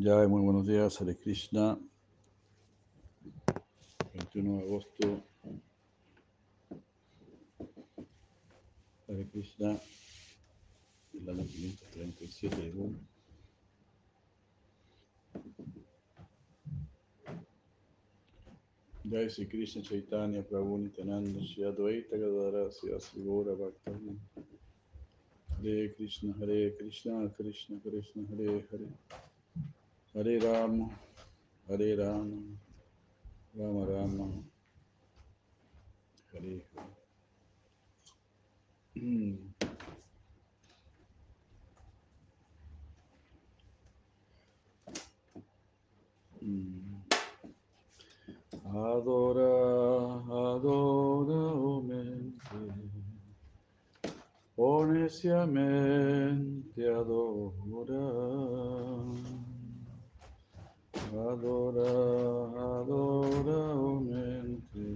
Ya, muy buenos días, Hare Krishna. 21 de agosto. Hare Krishna, el año 537 de Boom. Jai Sri Krishna Chaitanya Prabhu Nityananda Shri Advaita Gadara Shri Asigora Bhaktavya Hare Krishna Hare Krishna Krishna Krishna Hare Hare Hare Rama Hare Rama Rama Rama Hare. Adora, adora, oh mente, oh neciamente adora. Adora, adora, oh mente,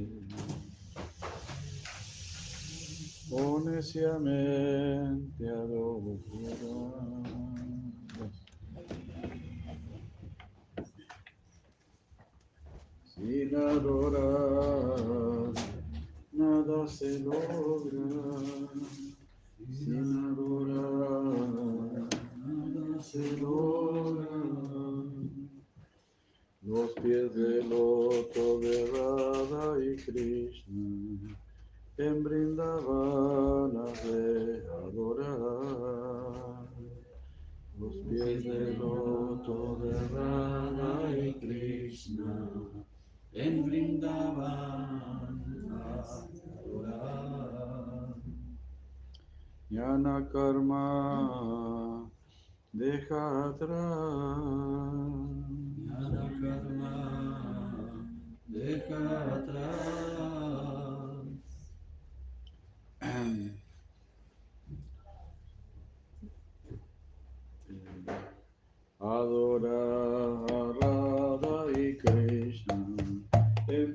oh adora. Sin adorar, nada se logra. Sin adorar, nada se logra. Los pies del loto de Radha y Krishna en Brindavana de adorar. Los pies del loto de Radha y Krishna en Brindavan adorar. Jnana karma deja atrás. Karma deja atrás. Adora a y Krishna en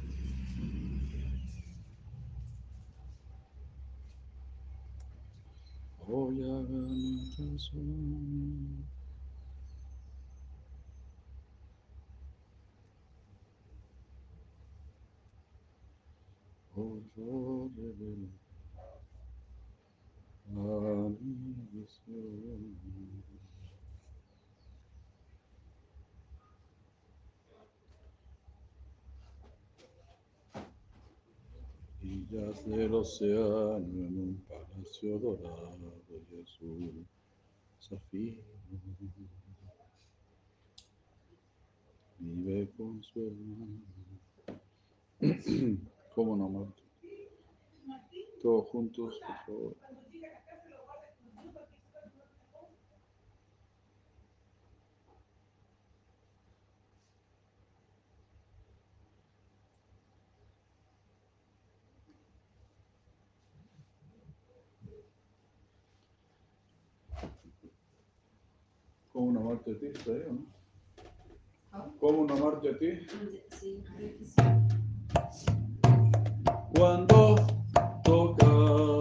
Voy a ganar tan solo. Oh, yo a mi del océano tercio dorado y azul zafiro. Vive con su hermano. ¿Cómo no, Martín? Todos juntos, por favor. ¿Cómo enamorarte de ti? ¿Está ahí o no? ¿Cómo enamorarte a ti? Sí, Cuando toca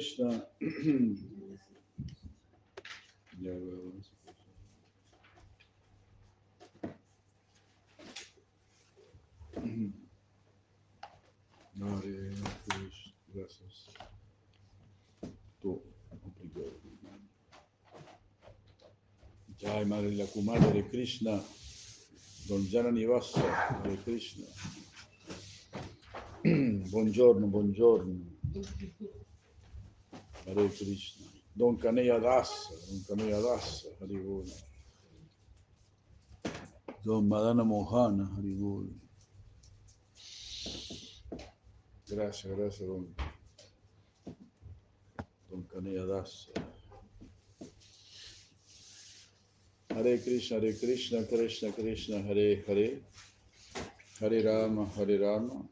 Sri Krishna. Ya veo. Hare Krishna. Gracias. Tú, complicado. Jai Madre la Kumara de Krishna. Don Jana Nivasa de Krishna. Buongiorno, buongiorno. Hare Krishna. Don Kaneya Dasa, Don Kaneya Dasa, Haribol. Don Madana Mohana, Haribol. Gracias, gracias, Don. Don Kaneya Dasa. Hare Krishna, Hare Krishna, Krishna Krishna, Hare Hare. Hare Rama, Hare Rama.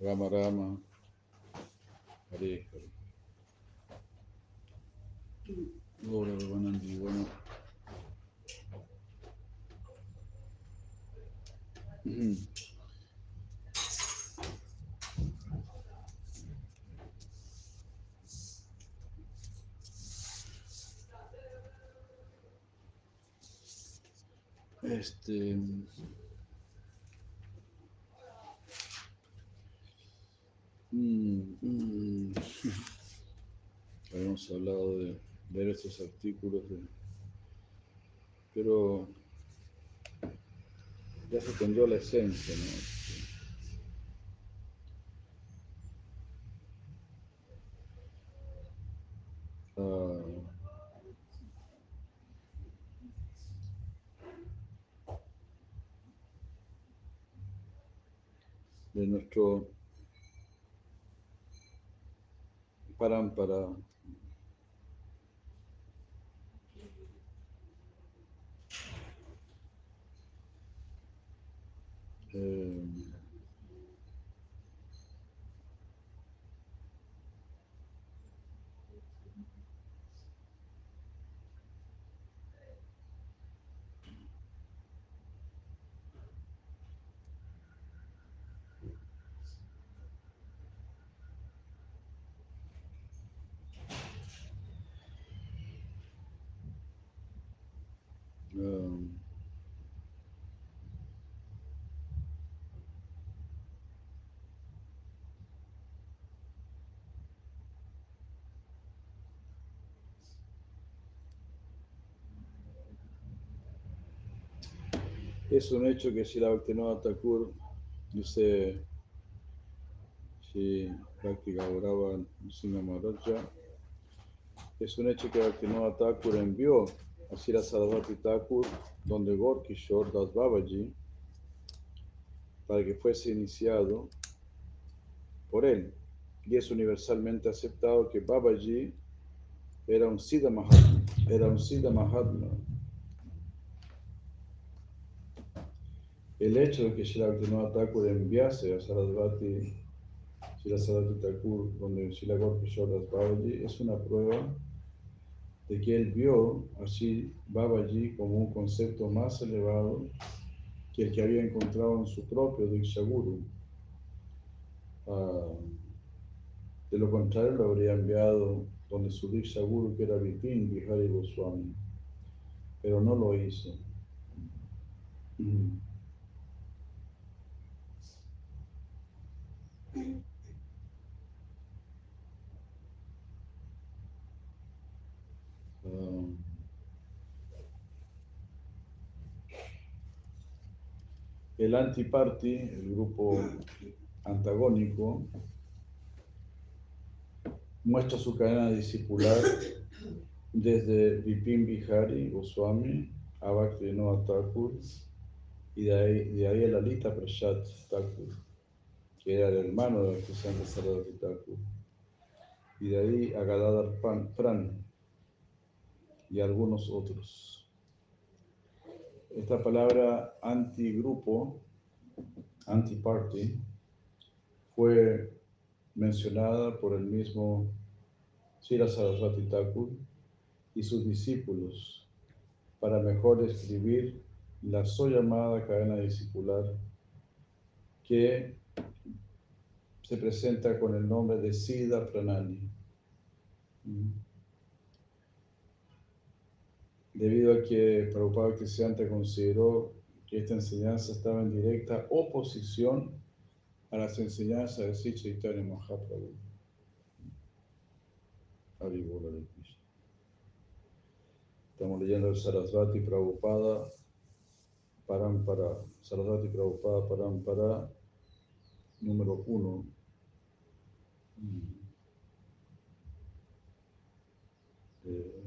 Rama Rama. Hare Hare. Bueno. Ujú. Este. mm, mm. Habíamos hablado de ver estos artículos, pero ya se tendió la esencia, ¿no? Ah, de nuestro parámpara. Eh, ah, es un hecho que si la Bhaktivinoda Thakur dice si práctica oraba Singha Maharaja, es un hecho que Bhaktivinoda Thakur envió a Sira Sarasvati Thakur donde Gorkishore Das Babaji para que fuese iniciado por él. Y es universalmente aceptado que Babaji era un Siddha Mahatma, era un Siddha Mahatma. El hecho de que Shri Bhaktivinoda Thakur enviase a Sarasvati, Shri Sarasvati Thakur, donde Shri Gorkishore Babaji, es una prueba de que él vio así Babaji como un concepto más elevado que el que había encontrado en su propio Diksha Guru. Ah, de lo contrario, lo habría enviado donde su Diksha Guru, que era Vipin Vihari Goswami, pero no lo hizo. Mm. Ah, el antiparty, el grupo antagónico, muestra su cadena discipular desde Vipin Bihari Goswami a Bhaktivinoda Thakur y de ahí, de ahí a Lalita Prasad Thakur, que era el hermano de Bhaktisiddhanta Sarasvati Thakur, y de ahí a Gadadhar Pran y algunos otros. Esta palabra antigrupo, antiparty, fue mencionada por el mismo Sira Sarasvati Thakur y sus discípulos para mejor describir la so llamada cadena discipular que se presenta con el nombre de Siddha Pranali. Mm. Debido a que Prabhupada Krisyanta consideró que esta enseñanza estaba en directa oposición a las enseñanzas de Sri Chaitanya Mahaprabhu. Estamos leyendo el Sarasvati Prabhupada Parampara, Sarasvati Prabhupada Parampara número uno. Eh,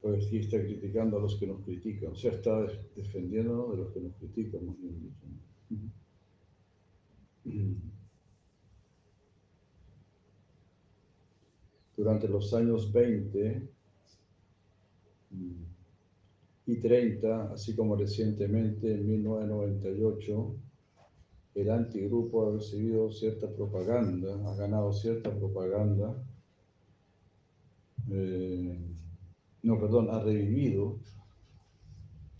pues sí está criticando a los que nos critican, o sea, está defendiendo de los que nos critican, más bien dicho. Durante los años 20 y 30, así como recientemente en 1998, el antigrupo ha recibido cierta propaganda, ha ganado cierta propaganda. Eh, no, perdón, ha revivido,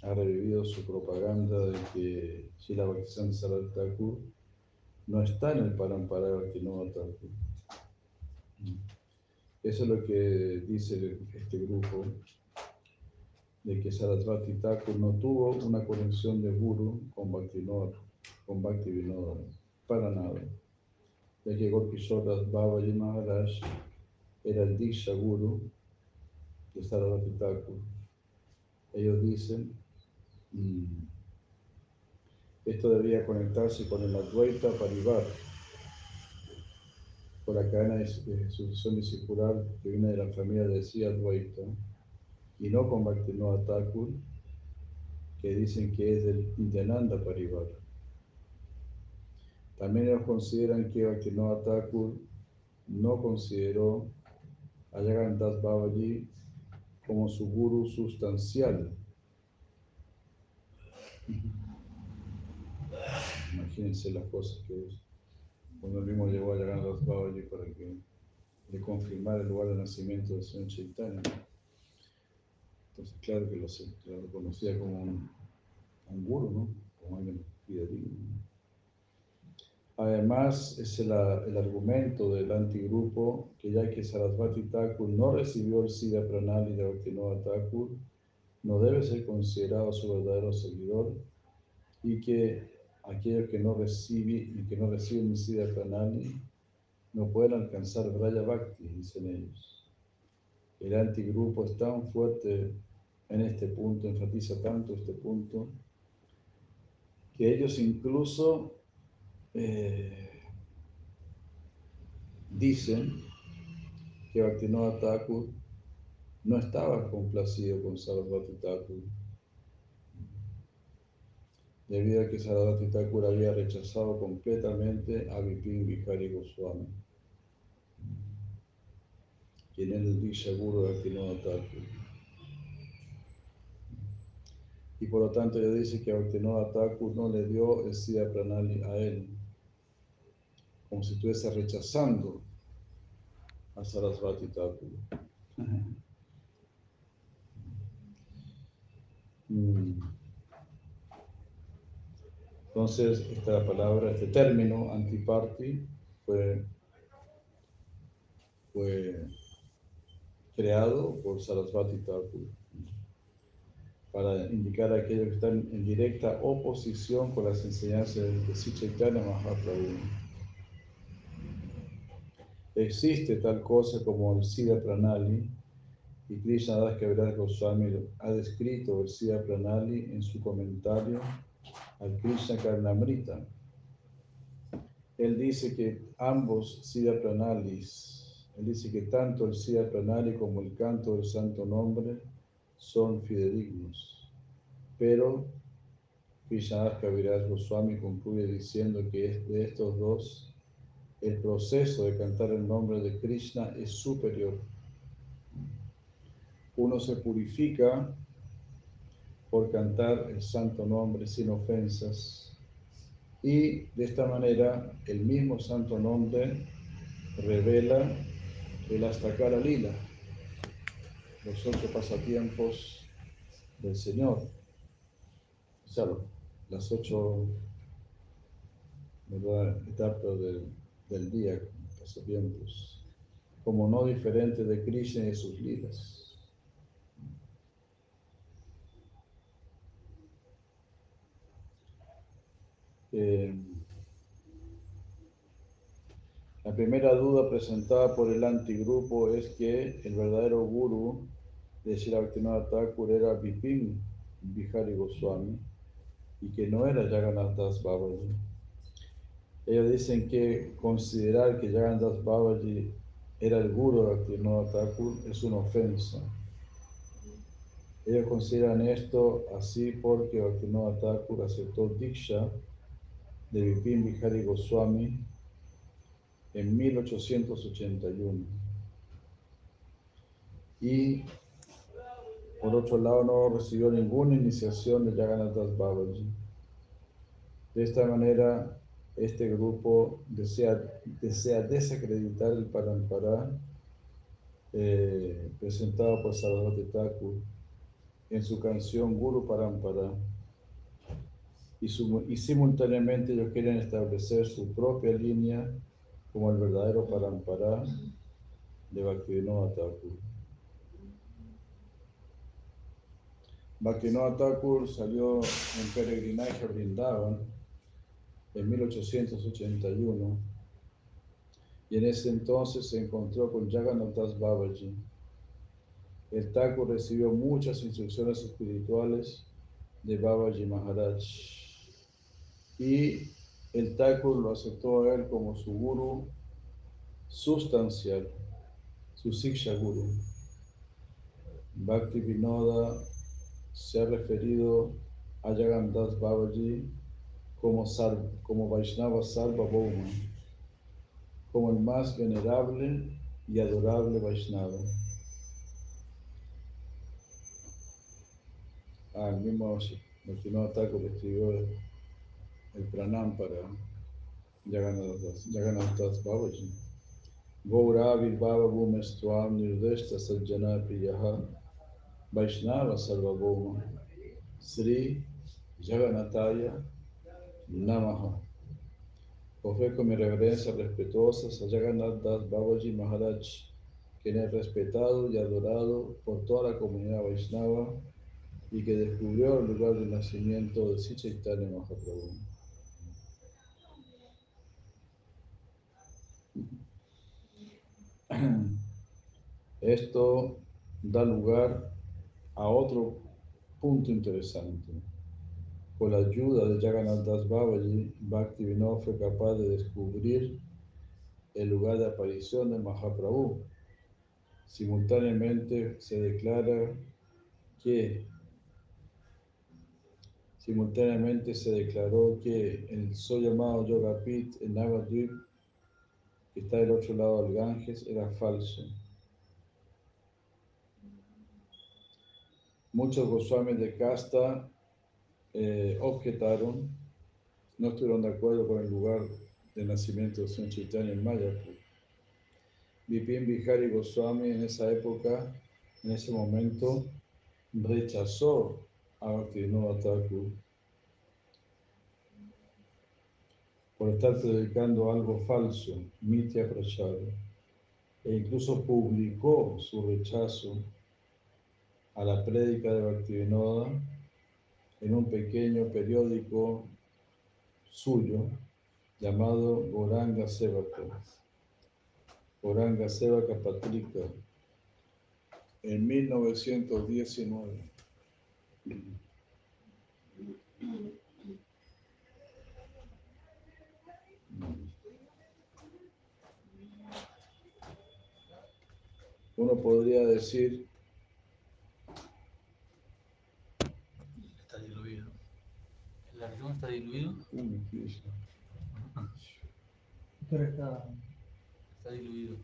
ha revivido su propaganda de que Shila Bhaktisiddhanta Thakur no está en el Parampara Bhaktivinoda Thakur. Eso es lo que dice este grupo, de que Sarasvati Thakur no tuvo una conexión de guru con Bhaktivinoda, con Bhaktivinoda, para nada. Ya que Gorkishore Babaji Maharaj era el Diksha Guru de Sarasvati Thakur. Ellos dicen, mm, esto debía conectarse con el Advaita Parivar, con la cadena de, sucesión discipular que viene de la familia de Sia Advaita, y no con Bhaktivinoda Thakur, que dicen que es del Nityananda Parivar. También ellos consideran que Bhaktivinoda Thakur no consideró a Yagandas Babaji como su guru sustancial. Imagínense las cosas que es. Cuando el mismo llegó a Yagandas Babaji para que le confirmara el lugar de nacimiento del señor Chaitanya. Entonces, claro que lo, lo reconocía como un, un, guru, ¿no? Como alguien fidedigno. Además, es el, el, argumento del antigrupo que ya que Sarasvati Thakur no recibió el Siddha Pranali de Bhaktivinoda Thakur, no debe ser considerado su verdadero seguidor y que aquellos que no reciben y que no reciben Siddha Pranali no pueden alcanzar Braya Bhakti, dicen ellos. El antigrupo es tan fuerte en este punto, enfatiza tanto este punto, que ellos incluso eh, dicen que Bhaktivinoda Thakur no estaba complacido con Sarasvati Thakur, debido a que Sarasvati Thakur había rechazado completamente a Vipin Vihari Goswami, quien es el Disha Guru de Bhaktivinoda Thakur. Y por lo tanto ella dice que Bhaktivinoda Thakur no le dio el Siddha Pranali a él, como si estuviese rechazando a Sarasvati Thakur. Mm. Entonces, esta palabra, este término, antiparty, fue, fue creado por Sarasvati Thakur para indicar a aquellos que están en directa oposición con las enseñanzas de Sri Mahaprabhu. Existe tal cosa como el Siddha Pranali y Krishna Das Goswami ha descrito el Siddha Pranali en su comentario al Krishna Karnamrita. Él dice que ambos Siddha Pranalis, él dice que tanto el Siddha Pranali como el canto del santo nombre son fidedignos. Pero Krishna Das Kaviraj Goswami concluye diciendo que de estos dos el proceso de cantar el nombre de Krishna es superior. Uno se purifica por cantar el santo nombre sin ofensas y de esta manera el mismo santo nombre revela el Astakara Lila. los ocho pasatiempos del Señor, o sea, las ocho etapas del, del día, pasatiempos, como no diferente de Krishna y sus lilas. Eh, la primera duda presentada por el antigrupo es que el verdadero guru de Sri Thakur era Vipin Bihari Goswami y que no era Jagannath Das Babaji. Ellos dicen que considerar que Jagannath Das Babaji era el guru de Bhaktivinoda Thakur es una ofensa. Ellos consideran esto así porque Bhaktivinoda Thakur aceptó Diksha de Vipin Bihari Goswami en 1881. Y por otro lado no recibió ninguna iniciación de Jagannath Das Babaji. De esta manera, este grupo desea, desacreditar el Parampara eh, presentado por Salvador Thakur en su canción Guru Parampara y, simultáneamente ellos quieren establecer su propia línea como el verdadero Parampara de Bhaktivinoda Thakur. Bhaktivinoda Thakur salió en peregrinaje a Brindavan en 1881 y en ese entonces se encontró con Jagannath Babaji. El Thakur recibió muchas instrucciones espirituales de Babaji Maharaj y el Thakur lo aceptó a él como su guru sustancial, su Siksha Guru. Bhakti Vinoda se ha referido a Jagannath Babaji como, como Vaishnava Sarvabhauma, como el más venerable y adorable Vaishnava. Ah, mismo Bhaktivinoda Thakur escribió el pranam para Jagannath Das Babaji. Gaura Virbhava Bhumestvam Nirdeshta Sajjana Priyaha Vaishnava Sarvabhoma Sri Jagannataya Namaha. Ofrezco mi reverencia respetuosa a Jagannath Das Babaji Maharaj, quien es respetado y adorado por toda la comunidad Vaishnava y que descubrió el lugar de nacimiento de Sri Chaitanya Mahaprabhu. Esto da lugar a otro punto interesante. Con la ayuda de Jagannath Das Babaji, Bhakti Vinod fue capaz de descubrir el lugar de aparición de Mahaprabhu. Simultáneamente se declara que simultáneamente se declaró que el sol llamado Yogapit en Navadvip, que está del otro lado del Ganges, era falso. Muchos Goswamis de casta eh, objetaron, no estuvieron de acuerdo con el lugar de nacimiento de San Chaitanya en Mayapur. Vipin Bihari Goswami en esa época, en ese momento, rechazó a Bhaktivinoda Thakur por estar predicando algo falso, Mitya Prachara, e incluso publicó su rechazo a la prédica de Bhaktivinoda en un pequeño periódico suyo llamado Goranga Sevaka. Goranga Sevaka Patrika en 1919. Uno podría decir está diluido? Pero está... Está diluido.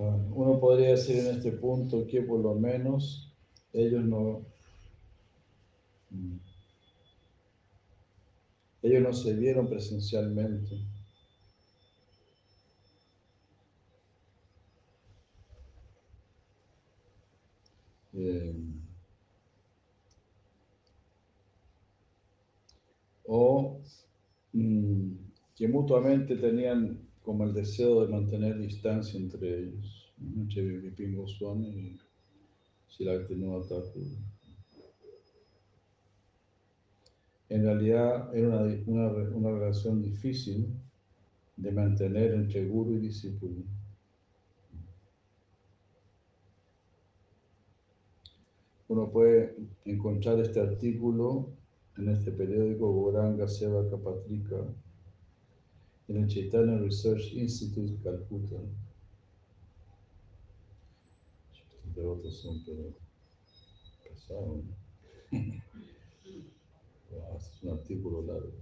Ah, Uno podría decir en este punto que por lo menos ellos no, mm, ellos no se vieron presencialmente. Eh, o mm, que mutuamente tenían como el deseo de mantener distancia entre ellos, ¿no? entre Vipin Goswami y Shilaktinova Thakur. En realidad era una, una, una relación difícil de mantener entre guru y discípulo. Uno puede encontrar este artículo en este periódico Goranga Seva Kapatrika, en el Chaitanya Research Institute, Calcuta. Estos devotos son pero pesados. este es un artículo largo,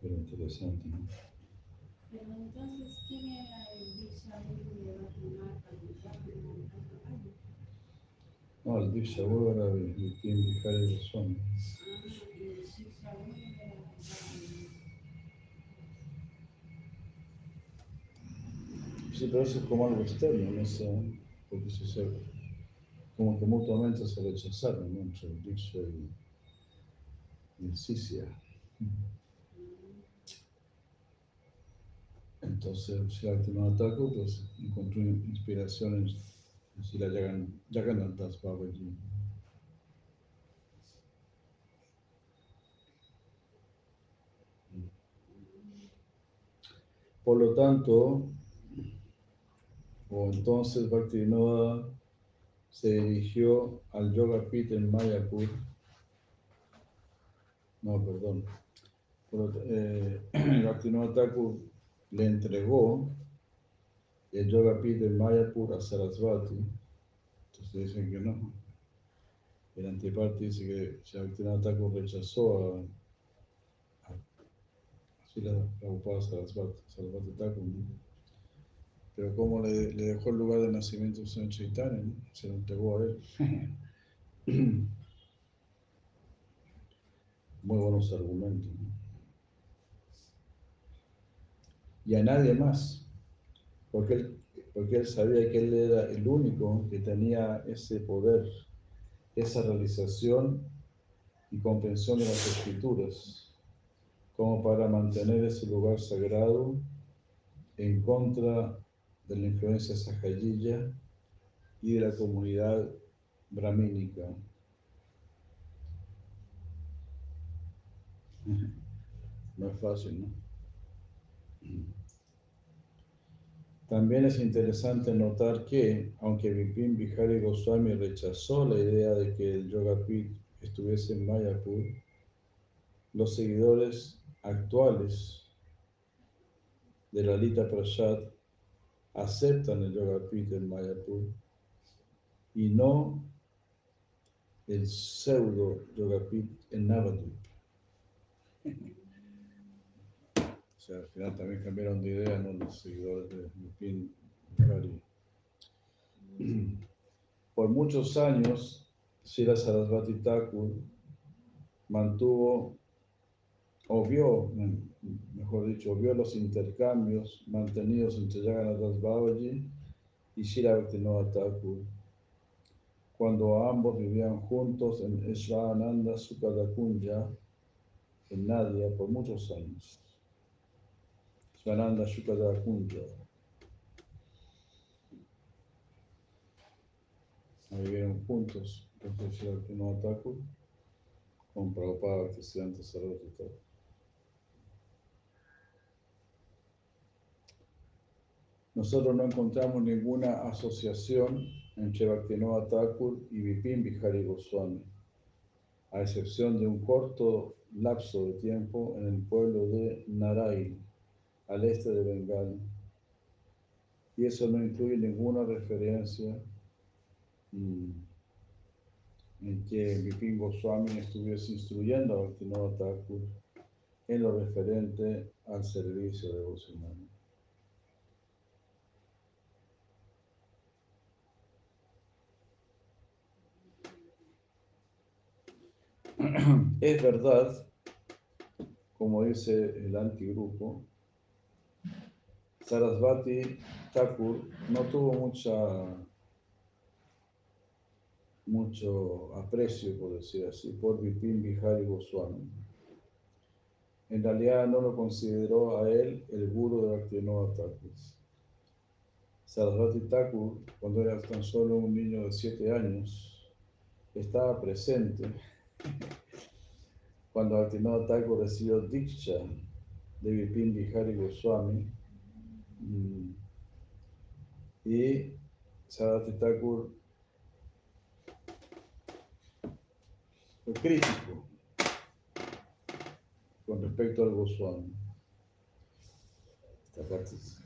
pero interesante. ¿no? Pero entonces, ¿quién era el Diksha Guru de Bhaktivinoda? No, el era Goswami. Ah, y el Shiksha Guru era Bhaktivinoda. Sí, pero eso es como algo externo, no sé, porque se, se, como que mutuamente se rechazaron, ¿no? Entre el Diksha y, el Sisya. Entonces, Shilaktimana Thakur pues, encontró inspiración en, en Srila Jagan- Jagannath Das Babaji. Por lo tanto, o entonces Bhaktivinoda se dirigió al Yoga Pit en Mayapur. No, perdón. Por lo- eh, Thakur le entregó el Yoga Pit en Mayapur a Sarasvati. Entonces dicen que no. El antiparte dice que Bhaktivinoda Thakur rechazó a, a, Prabhupada Sarasvati, Sarasvati Thakur. Pero como le, le dejó el lugar de nacimiento del Señor Chaitanya, ¿no? se lo entregó a él. Muy buenos argumentos. ¿no? Y a nadie más, porque él, porque él sabía que él era el único que tenía ese poder, esa realización y comprensión de las escrituras, como para mantener ese lugar sagrado en contra de la influencia sahayilla y de la comunidad brahmínica. No es fácil, ¿no? También es interesante notar que, aunque Vipin Bihari Goswami rechazó la idea de que el Yoga Pit estuviese en Mayapur, los seguidores actuales de la Lita Prasad aceptan el Yoga Pit en Mayapur y no el pseudo Yoga en Navadvip. O sea, al final también cambiaron de idea ¿no? los seguidores de Bihari. Por muchos años, Sira Sarasvati Thakur mantuvo, o vio, mejor dicho, vio los intercambios mantenidos entre Jagannath Babaji y Shira Thakur, cuando ambos vivían juntos en Esvananda Sukadakunja, en Nadia, por muchos años. Svananda Sukadakunja. Vivieron juntos, entonces Shira Bhaktivinoda Thakur con Prabhupada Bhaktisiddhanta Sarasvati Thakur. Nosotros no encontramos ninguna asociación entre Bhaktivinoda Thakur y Vipin Bihari Goswami, a excepción de un corto lapso de tiempo en el pueblo de Narail, al este de Bengal. Y eso no incluye ninguna referencia mm, en que Vipin Goswami estuviese instruyendo a Bhaktivinoda Thakur en lo referente al servicio devocional. es verdad, como dice el antigrupo, Sarasvati Thakur no tuvo mucha mucho aprecio, por decir así, por Vipin Bihari Goswami. En realidad no lo consideró a él el guru de Bhaktivinoda Thakur. Sarasvati Thakur, cuando era tan solo un niño de siete años, estaba presente cuando Bhaktivinoda Thakur recibió Diksha de Vipin Bihari Goswami mm, y Sarasvati Thakur fue crítico con respecto al Goswami.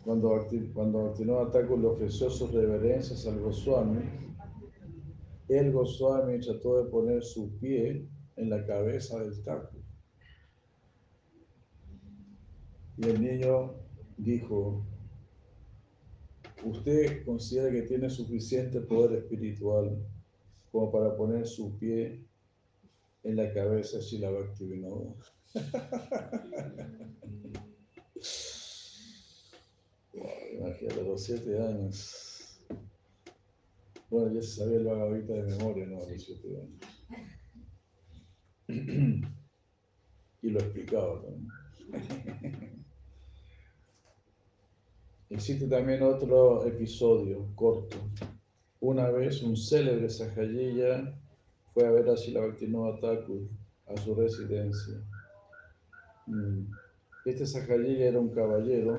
Cuando, cuando Bhaktivinoda Thakur le ofreció sus reverencias al Goswami, el Goswami trató de poner su pie en la cabeza del Thakur. Y el niño dijo, ¿usted considera que tiene suficiente poder espiritual como para poner su pie en la cabeza de Shila Bhaktivinoda? Wow, imagínate, los siete años. Bueno, ya se sabía el Bhagavita de memoria, ¿no? Los siete años. Y lo explicaba. Existe también otro episodio corto. Una vez un célebre Sahayya fue a ver a Shila Bhaktivinoda Thakur a su residencia. Mm. Este Sahayya era un caballero,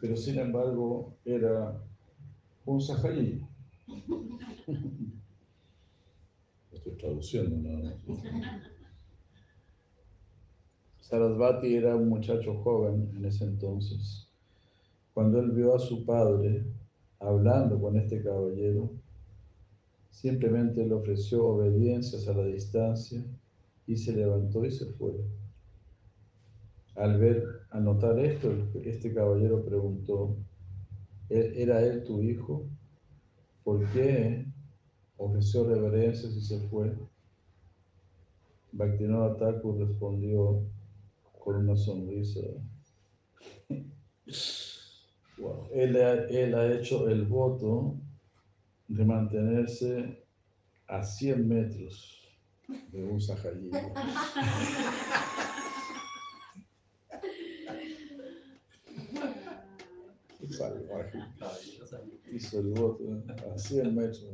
pero sin embargo era un Sahayya. Estoy traduciendo nada más. Sarasvati era un muchacho joven en ese entonces. Cuando él vio a su padre hablando con este caballero, simplemente le ofreció obediencias a la distancia y se levantó y se fue. Al ver, al notar esto, este caballero preguntó, "¿E- ¿era él tu hijo? ¿Por qué ofreció reverencias y se fue? Bhaktivinoda Thakur respondió con una sonrisa. Wow. Él, ha, él ha hecho el voto de mantenerse a 100 metros de un Sahayya. Qué salvaje. Hizo el voto a 100 metros.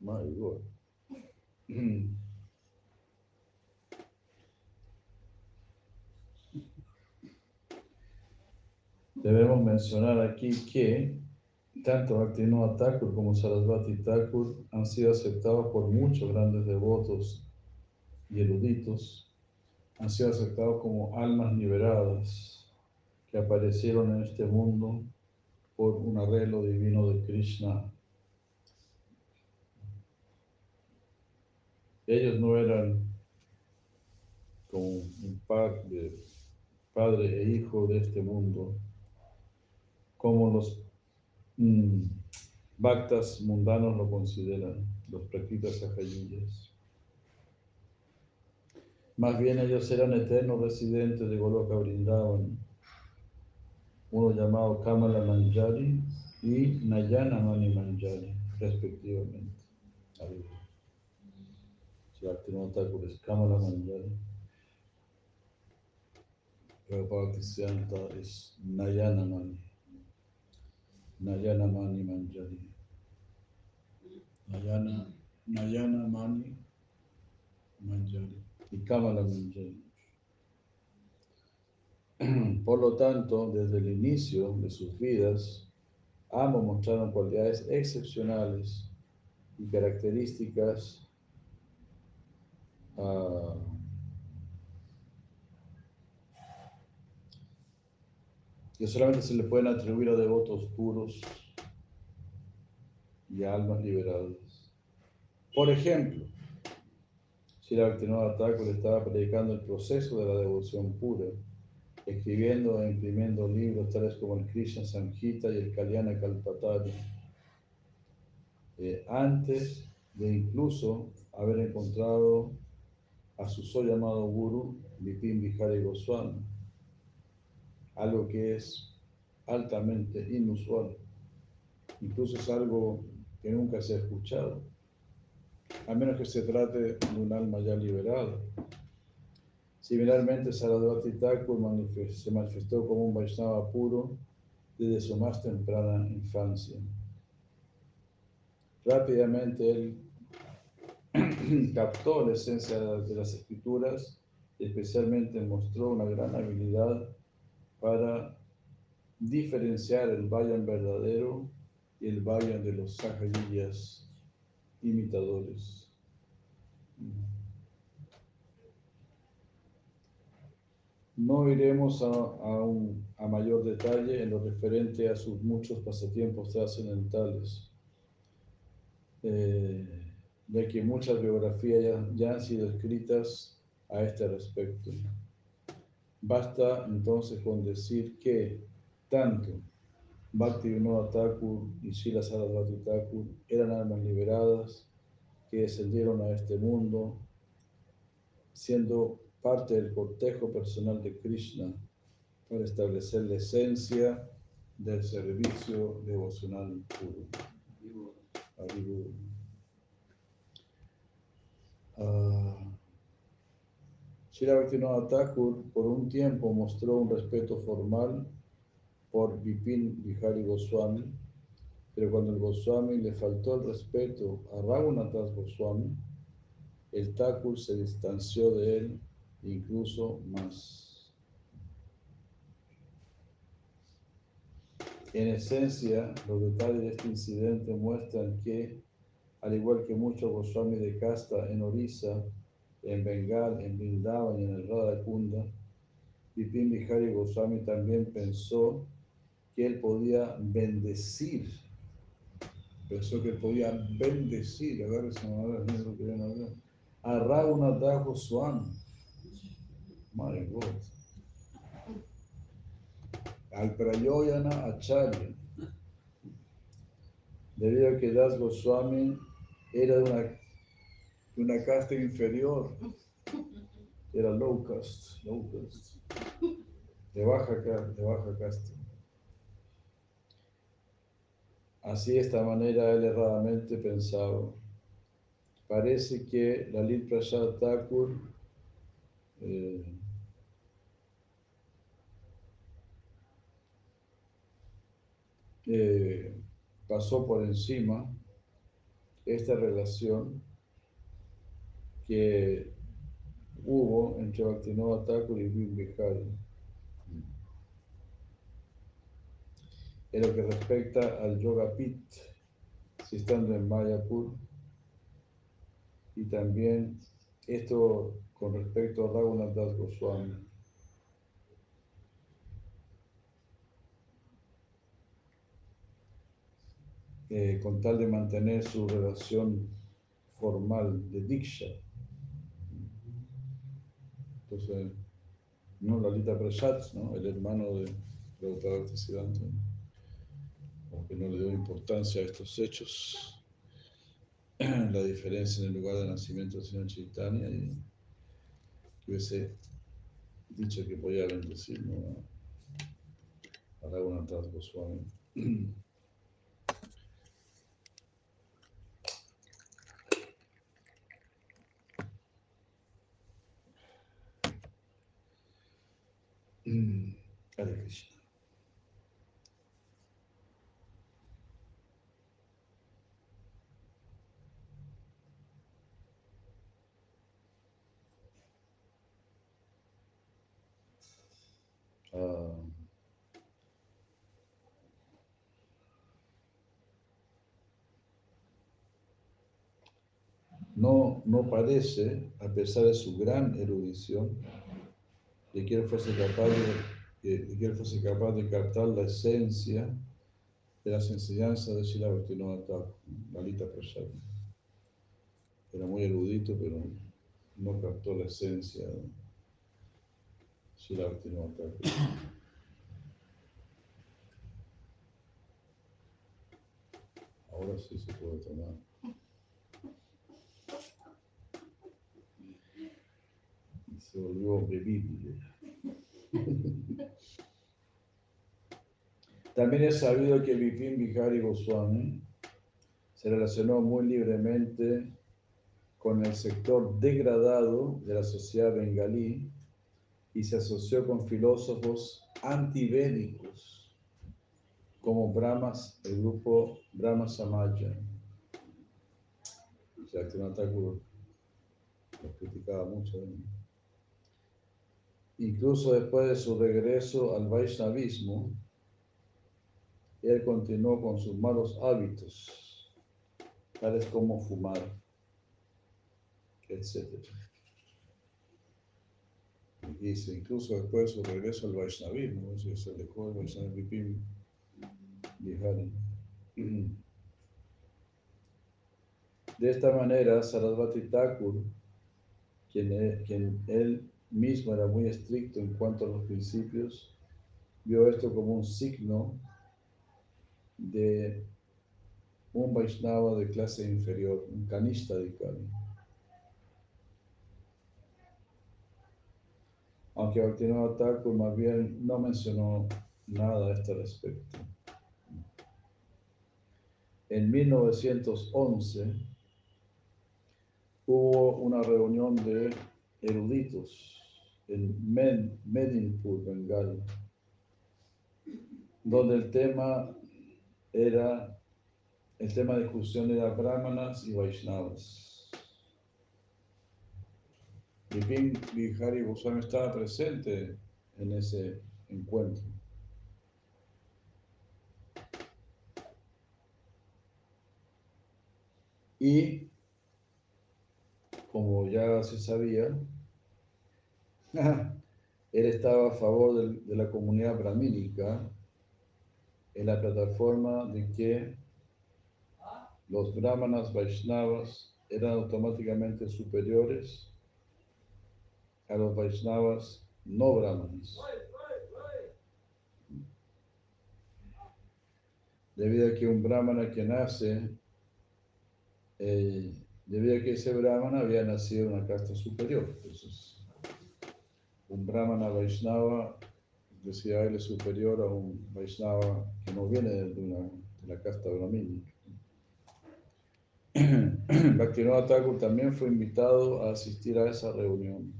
My God. Debemos mencionar aquí que tanto Bhaktivinoda Thakur como Sarasvati Thakur han sido aceptados por muchos grandes devotos y eruditos, han sido aceptados como almas liberadas que aparecieron en este mundo por un arreglo divino de Krishna. Ellos no eran como un par de padre e hijo de este mundo, como los mm, bhaktas mundanos lo consideran, los prakritas sahayiyas. Más bien ellos eran eternos residentes de Goloka Vrindavan, uno llamado Kamala Manjari y Nayana Mani Manjari, respectivamente. A ver. Si Bhaktivinoda Thakur es Kamala Manjari. Prabhupada Siddhanta es Nayana Mani. Nayana Mani Manjari. Nayana, Nayana Mani Manjari. Y Kamala Manjari. Por lo tanto, desde el inicio de sus vidas, ambos mostraron cualidades excepcionales y características ah, que solamente se le pueden atribuir a devotos puros y a almas liberadas. Por ejemplo, si la Bhaktivinoda Thakur estaba predicando el proceso de la devoción pura, escribiendo e imprimiendo libros tales como el Krishna Samhita y el Kalyana Kalpatari. eh, antes de incluso haber encontrado a su so llamado guru, Vipin Vihari Goswami, algo que es altamente inusual, incluso es algo que nunca se ha escuchado, a menos que se trate de un alma ya liberada. Similarmente, Saradvati Thakur se manifestó como un Vaishnava puro desde su más temprana infancia. Rápidamente él captó la esencia de las escrituras y especialmente mostró una gran habilidad para diferenciar el Vayan verdadero y el Vayan de los Sahayiyas imitadores. No iremos a, a mayor detalle en lo referente a sus muchos pasatiempos trascendentales, eh, ya que muchas biografías ya, han sido escritas a este respecto. Basta entonces con decir que tanto Bhaktivinoda Thakur y Sarasvati Thakur eran almas liberadas que descendieron a este mundo siendo parte del cortejo personal de Krishna para establecer la esencia del servicio devocional puro. Ah, Srila Bhaktivinoda Thakur por un tiempo mostró un respeto formal por Vipin Vihari Goswami, pero cuando el Goswami le faltó el respeto a Raghunathas Goswami, el Thakur se distanció de él incluso más. En esencia, los detalles de este incidente muestran que, al igual que muchos Goswami de casta en Orissa, en Bengal, en Vrindavan y en el Radha Kunda, Vipin Vihari Goswami también pensó que él podía bendecir, pensó que podía bendecir, ahora, mira lo que ven acá, a Raghunath Goswami. My God. Al Acharya. Debido a que Das Goswami era de una, una casta inferior, era low caste, low caste, de baja, de baja casta. Así de esta manera él erradamente pensaba. Parece que Lalit Prasad Thakur eh, eh, pasó por encima esta relación que hubo entre Bhaktivinoda Thakur y Vin Bihari. En lo que respecta al Yoga Pit, si estando en Mayapur, y también esto con respecto a Raghunath Das Goswami. Eh, con tal de mantener su relación formal de Diksha. Entonces, no Lalita Prasad, ¿no? el hermano de Prabhupada Bhaktisiddhanta, como que no le dio importancia a estos hechos, la diferencia en el lugar de nacimiento del señor Chaitanya y hubiese dicho que podía bendecir ¿no? a Raghunath Goswami. Mm, Ah, no, no parece, a pesar de su gran erudición, de que él fuese capaz que, de que él fuese capaz de captar la esencia de las enseñanzas de Srila Bhaktivinoda Lalita Prasad. Era muy erudito, pero no captó la esencia de Srila Bhaktivinoda. Ahora sí se puede tomar. Se volvió bebible. También es sabido que Vipin Bihari Goswami se relacionó muy libremente con el sector degradado de la sociedad bengalí y se asoció con filósofos antivédicos como Brahmas, el grupo Brahma Samaja. Shaktivinoda Thakur lo criticaba mucho. Incluso después de su regreso al Vaishnavismo, él continuó con sus malos hábitos, tales como fumar, etc. Dice, incluso después de su regreso al Vaishnavismo, ¿no? se alejó del Vaishnavismo Bihari. De esta manera, Sarasvati Thakur, quien, quien él mismo era muy estricto en cuanto a los principios, vio esto como un signo de un Vaishnava de clase inferior, un canista de Kali. Aunque Bhaktivinoda Thakur más bien no mencionó nada a este respecto. En 1911 hubo una reunión de eruditos en Med- Medinpur, Bengal, donde el tema era, el tema de discusión era brahmanas y vaishnavas. Vipin Bihari Goswami estaba presente en ese encuentro. Y como ya se sabía, él estaba a favor del- de, la comunidad brahmínica en la plataforma de que los brahmanas vaishnavas eran automáticamente superiores a los vaishnavas no brahmanas. Debido a que un brahmana que nace, eh, debido a que ese brahmana había nacido en una casta superior. Entonces, un brahmana vaishnava decía él es superior a un vaishnava que no viene de, una, de la casta brahmínica. Bhaktivinoda Thakur también fue invitado a asistir a esa reunión.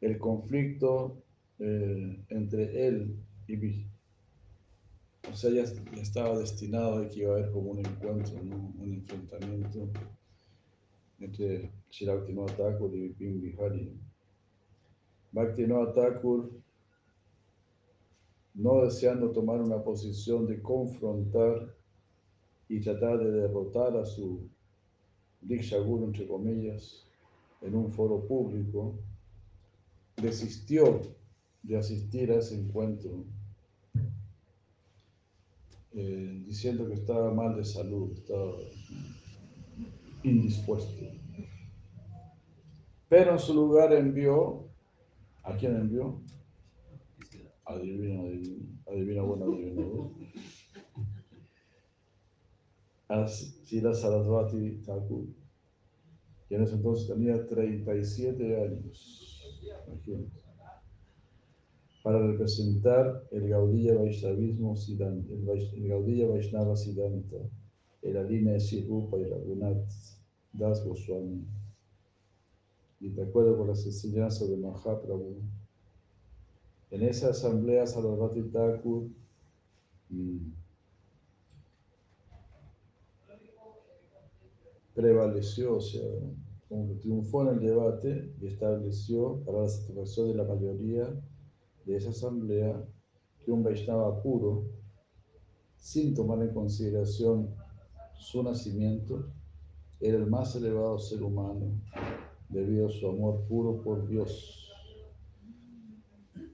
El conflicto eh, entre él y Vi- o sea, ya, ya estaba destinado a que iba a haber como un encuentro, ¿no? un enfrentamiento entre Shri Bhaktivinoda Thakur y Bihari. Bhaktivinoda Thakur, no deseando tomar una posición de confrontar y tratar de derrotar a su Guru, entre comillas, en un foro público, desistió de asistir a ese encuentro, eh, diciendo que estaba mal de salud, estaba indispuesto. Pero en su lugar envió, ¿a quién envió? Adivina, adivina, adivina, bueno, adivina. A Sila Sarasvati Thakur, que en ese entonces tenía 37 años, para representar el Gaudiya Vaishnavismo Siddhanta, el, Gaudiya Vaishnava Siddhanta, en la línea de Sirupa y Raghunath Das Goswami, y de acuerdo con las enseñanzas de Mahaprabhu, en esa asamblea Sarasvati Thakur prevaleció, o sea, triunfó en el debate y estableció para la satisfacción de la mayoría de esa asamblea que un Vaishnava puro, sin tomar en consideración su nacimiento, era el más elevado ser humano debido a su amor puro por Dios.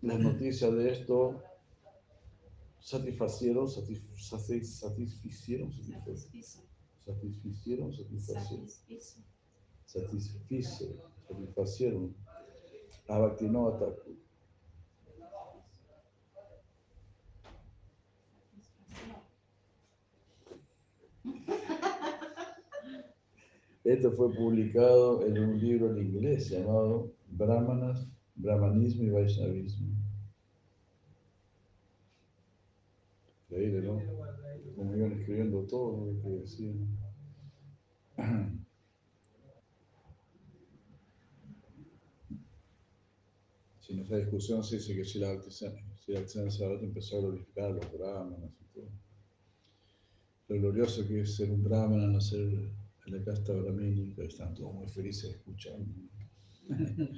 Las noticias de esto satisfacieron, satisf- satis- satisficieron, satisficieron, satisfacieron, satisfice, satisfacieron. A Bhaktivinoda Thakur. Esto fue publicado en un libro en inglés llamado Brahmanas, Brahmanismo y Vaishnavismo. Increíble, ¿no? Como iban escribiendo todo lo que decían. Si en esa discusión se dice que si la Saraswati empezó a glorificar a los brahmanas y todo. Lo glorioso que es ser un brahmana, nacer en la casta brahmínica, están todos muy felices escuchando.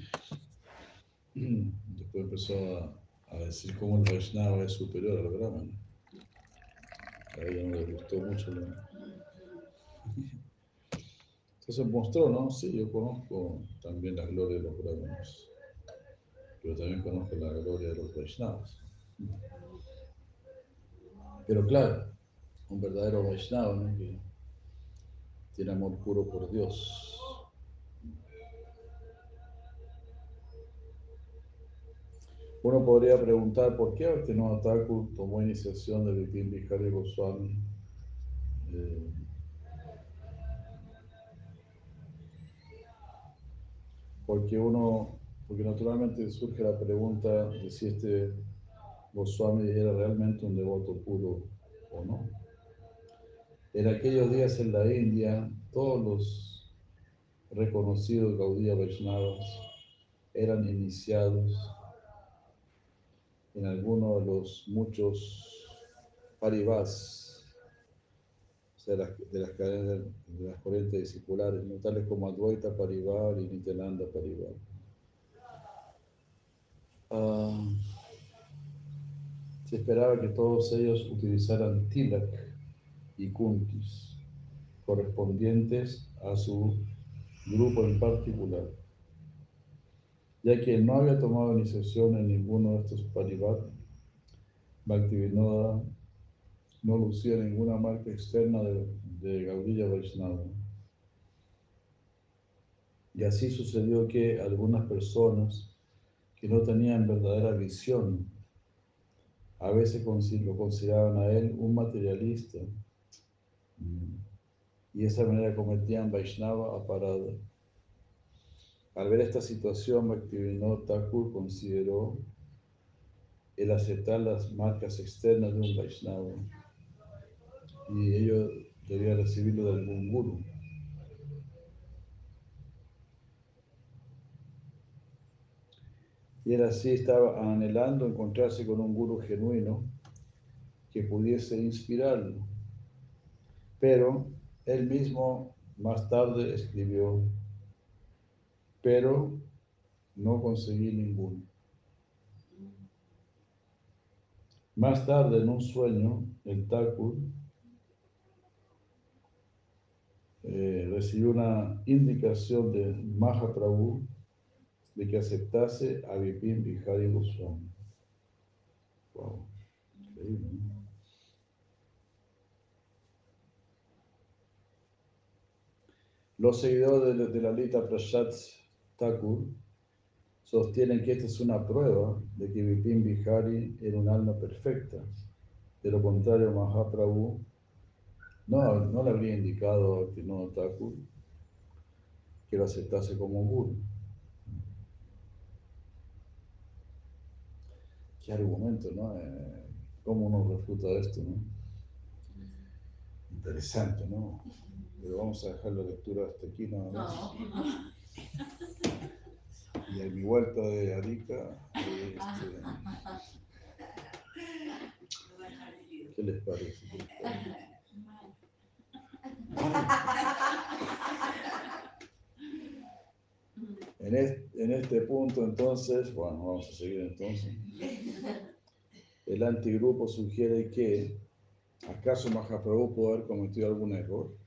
Después empezó a, a decir cómo el Vaishnava es superior al brahmana. A ella no le gustó mucho. ¿no? Entonces mostró, ¿no? Sí, yo conozco también la gloria de los brahmanas, pero también conozco la gloria de los Vaishnavas. Pero claro, un verdadero Vaishnava, ¿no? Que tiene amor puro por Dios. Uno podría preguntar por qué Bhaktivinoda tomó iniciación de Vipin Bihari Goswami. Eh, porque uno, porque naturalmente surge la pregunta de si este Goswami era realmente un devoto puro o no. En aquellos días en la India, todos los reconocidos Gaudiya Vaishnavas eran iniciados en alguno de los muchos paribas, o sea, de las, de las cadenas de las corrientes discipulares, ¿no? tales como Advaita Parivar y Nityananda Parivar. Ah, se esperaba que todos ellos utilizaran tilak y kuntis, correspondientes a su grupo en particular ya que no había tomado iniciación en ninguno de estos parivat, Bhaktivinoda no lucía ninguna marca externa de, de Gaudilla Vaishnava. Y así sucedió que algunas personas que no tenían verdadera visión, a veces lo consideraban a él un materialista, y de esa manera cometían Vaishnava aparada. Al ver esta situación, Bhaktivinoda Thakur consideró el aceptar las marcas externas de un Vaishnava y ello debía recibirlo de algún guru. Y él así estaba anhelando encontrarse con un guru genuino que pudiese inspirarlo. Pero él mismo más tarde escribió pero no conseguí ninguno. Más tarde, en un sueño, el Thakur eh, recibió una indicación de Mahaprabhu de que aceptase a Vipin Bihari Goswami. Wow, increíble. ¿no? Los seguidores de, de la Lita Prasad Thakur sostienen que esta es una prueba de que Vipin Bihari era un alma perfecta. De lo contrario, Mahaprabhu no, no le habría indicado a Tinoda Thakur que lo aceptase como guru. Qué argumento, ¿no? Eh, ¿Cómo uno refuta esto, no? Interesante, ¿no? Pero vamos a dejar la lectura hasta aquí nada más. No. Y en mi vuelta de Arica, este, ¿qué les parece? Este, en este punto, entonces, bueno, vamos a seguir entonces. El antigrupo sugiere que, ¿acaso Mahaprabhu pudo haber cometido algún error?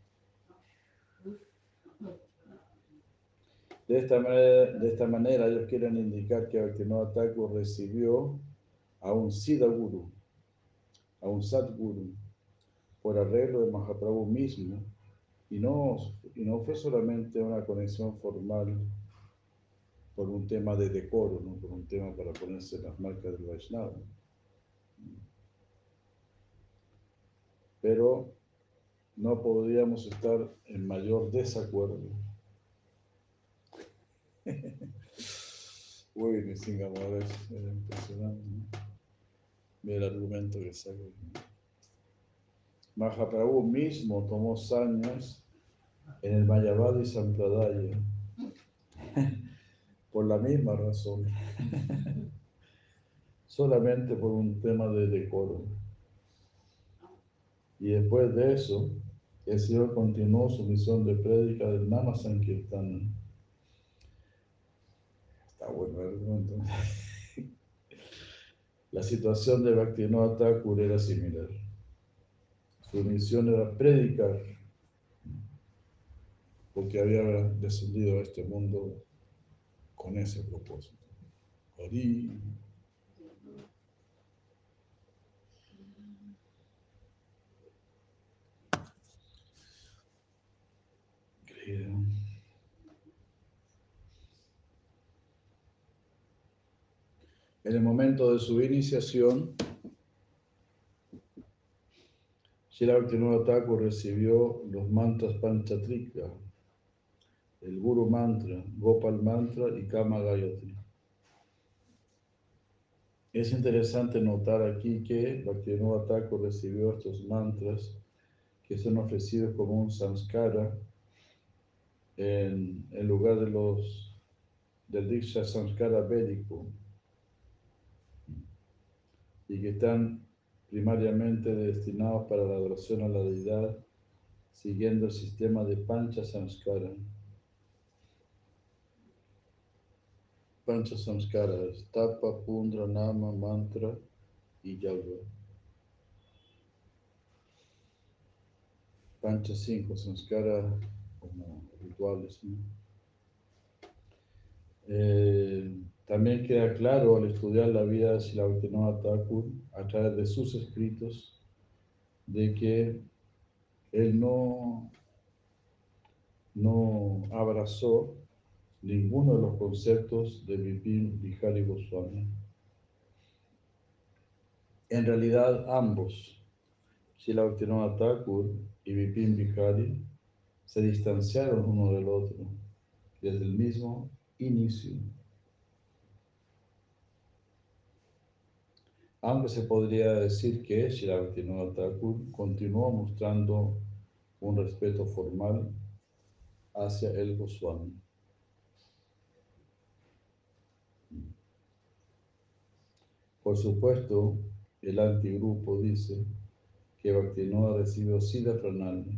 De esta, manera, de esta manera, ellos quieren indicar que Bhaktivinoda Thakur recibió a un Siddha Guru, a un Sadguru, por arreglo de Mahaprabhu mismo, y no, y no fue solamente una conexión formal por un tema de decoro, ¿no? por un tema para ponerse las marcas del Vaishnava. Pero no podríamos estar en mayor desacuerdo. Uy, mi Singapur es era impresionante. ¿no? Mira el argumento que saca. Mahaprabhu mismo tomó sañas en el Mayavadi Sampradaya por la misma razón, solamente por un tema de decoro. Y después de eso, el Señor continuó su misión de prédica del Nama Sankirtana. Está bueno argumento. La situación de Bhaktivinoda Thakur era similar. Su misión era predicar, porque había descendido a este mundo con ese propósito. Ori. Querido. En el momento de su iniciación, Srila Bhaktivinoda Thakur recibió los mantras Panchatrika, el Guru Mantra, Gopal Mantra y Kama Gayatri. Es interesante notar aquí que Bhaktivinoda Thakur recibió estos mantras que son ofrecidos como un samskara en, en lugar de los del Diksha Samskara védico y que están primariamente destinados para la adoración a la deidad siguiendo el sistema de Pancha Samskara. Pancha Samskara Tapa, Pundra, Nama, Mantra y Yoga. Pancha 5, Samskara como rituales. ¿no? Eh, también queda claro al estudiar la vida de Srila Bhaktivinoda Thakur a través de sus escritos de que él no, no abrazó ninguno de los conceptos de Vipin Vihari Goswami. En realidad ambos, Srila Bhaktivinoda Thakur y Vipin Vihari, se distanciaron uno del otro desde el mismo inicio. Aunque se podría decir que Srila Bhaktivinoda Thakur continuó mostrando un respeto formal hacia el Goswami. Por supuesto, el antigrupo dice que Bhaktivinoda recibió Siddha Pranali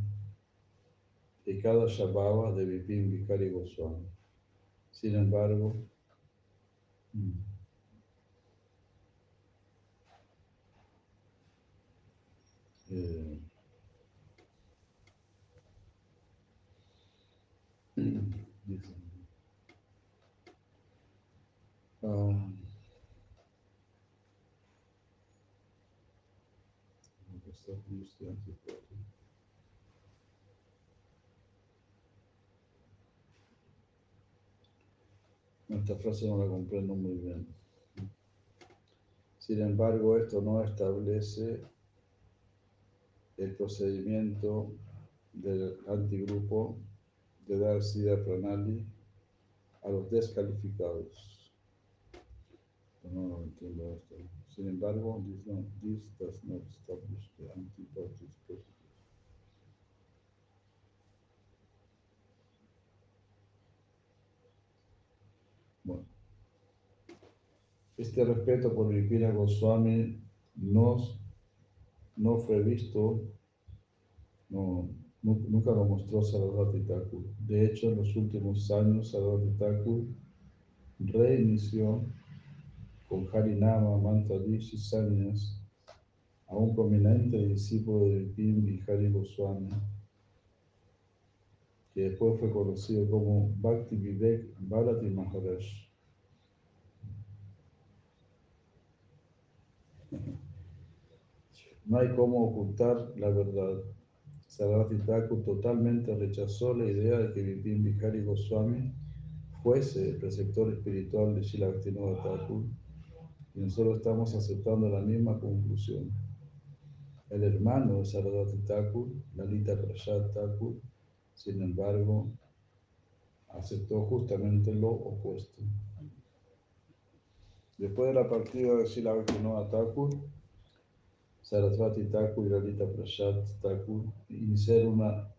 de cada Shabhava de Vipin Vikari Goswami. Sin embargo, eh, ah. Esta frase no la comprendo muy bien. Sin embargo, esto no establece el procedimiento del antigrupo de dar sida pranali a los descalificados. No, no entiendo esto. Sin embargo, this, no, this does not establish the anti-party's procedure. Bueno, este respeto por Vipina Goswami no, no fue visto, no, nu- nunca lo mostró Sarasvati Thakur. De hecho, en los últimos años, Sarasvati Thakur reinició con Harinama, Mantadish y Sanyas a un prominente discípulo de Vipin Vihari Goswami, que después fue conocido como Bhakti Vivek Bharati Maharaj. No hay cómo ocultar la verdad. Sarasvati totalmente rechazó la idea de que Vipin Vihari Goswami fuese el preceptor espiritual de Srila Bhaktivinoda Thakur y nosotros estamos aceptando la misma conclusión. El hermano de Sarasvati Thakur, Lalita Prasad Thakur, sin embargo, aceptó justamente lo opuesto. Después de la partida de Sila Bhaktivinoda Thakur, Sarasvati Thakur y Lalita Prasad Thakur iniciaron una,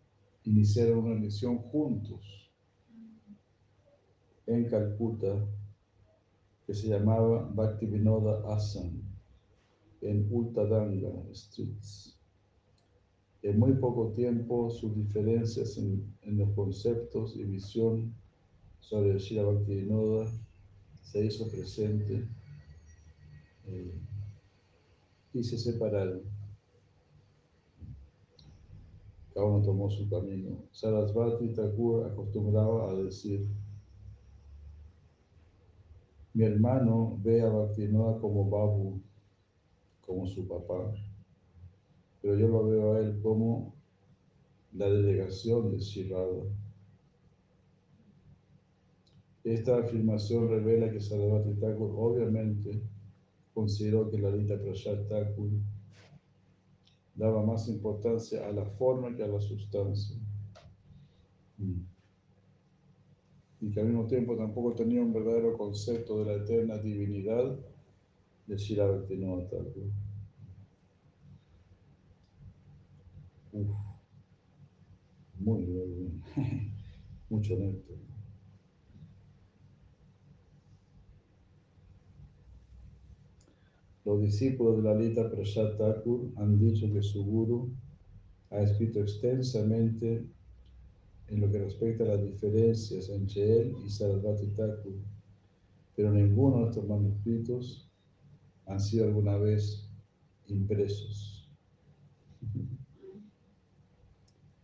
iniciaron una misión juntos en Calcuta que se llamaba Bhaktivinoda Asam en Ultadanga Streets. En muy poco tiempo, sus diferencias en, en los conceptos y visión sobre Shira Bhaktivinoda se hizo presente eh, y se separaron. Cada uno tomó su camino. Sarasvati Thakur acostumbraba a decir, mi hermano ve a Bhaktivinoda como Babu, como su papá, pero yo lo veo a él como la delegación de Shirada. Esta afirmación revela que Sarasvati Thakur obviamente consideró que Lalita Prasad Thakur daba más importancia a la forma que a la sustancia. Mm. Y que al mismo tiempo tampoco tenía un verdadero concepto de la eterna divinidad de Shirabhaktivinoda Thakur. Uf, muy bien, mucho néctar. Los discípulos de Lalita Prasad Thakur han dicho que su guru ha escrito extensamente en lo que respecta a las diferencias entre él y Sarasvati Thakur, pero ninguno de estos manuscritos han sido alguna vez impresos.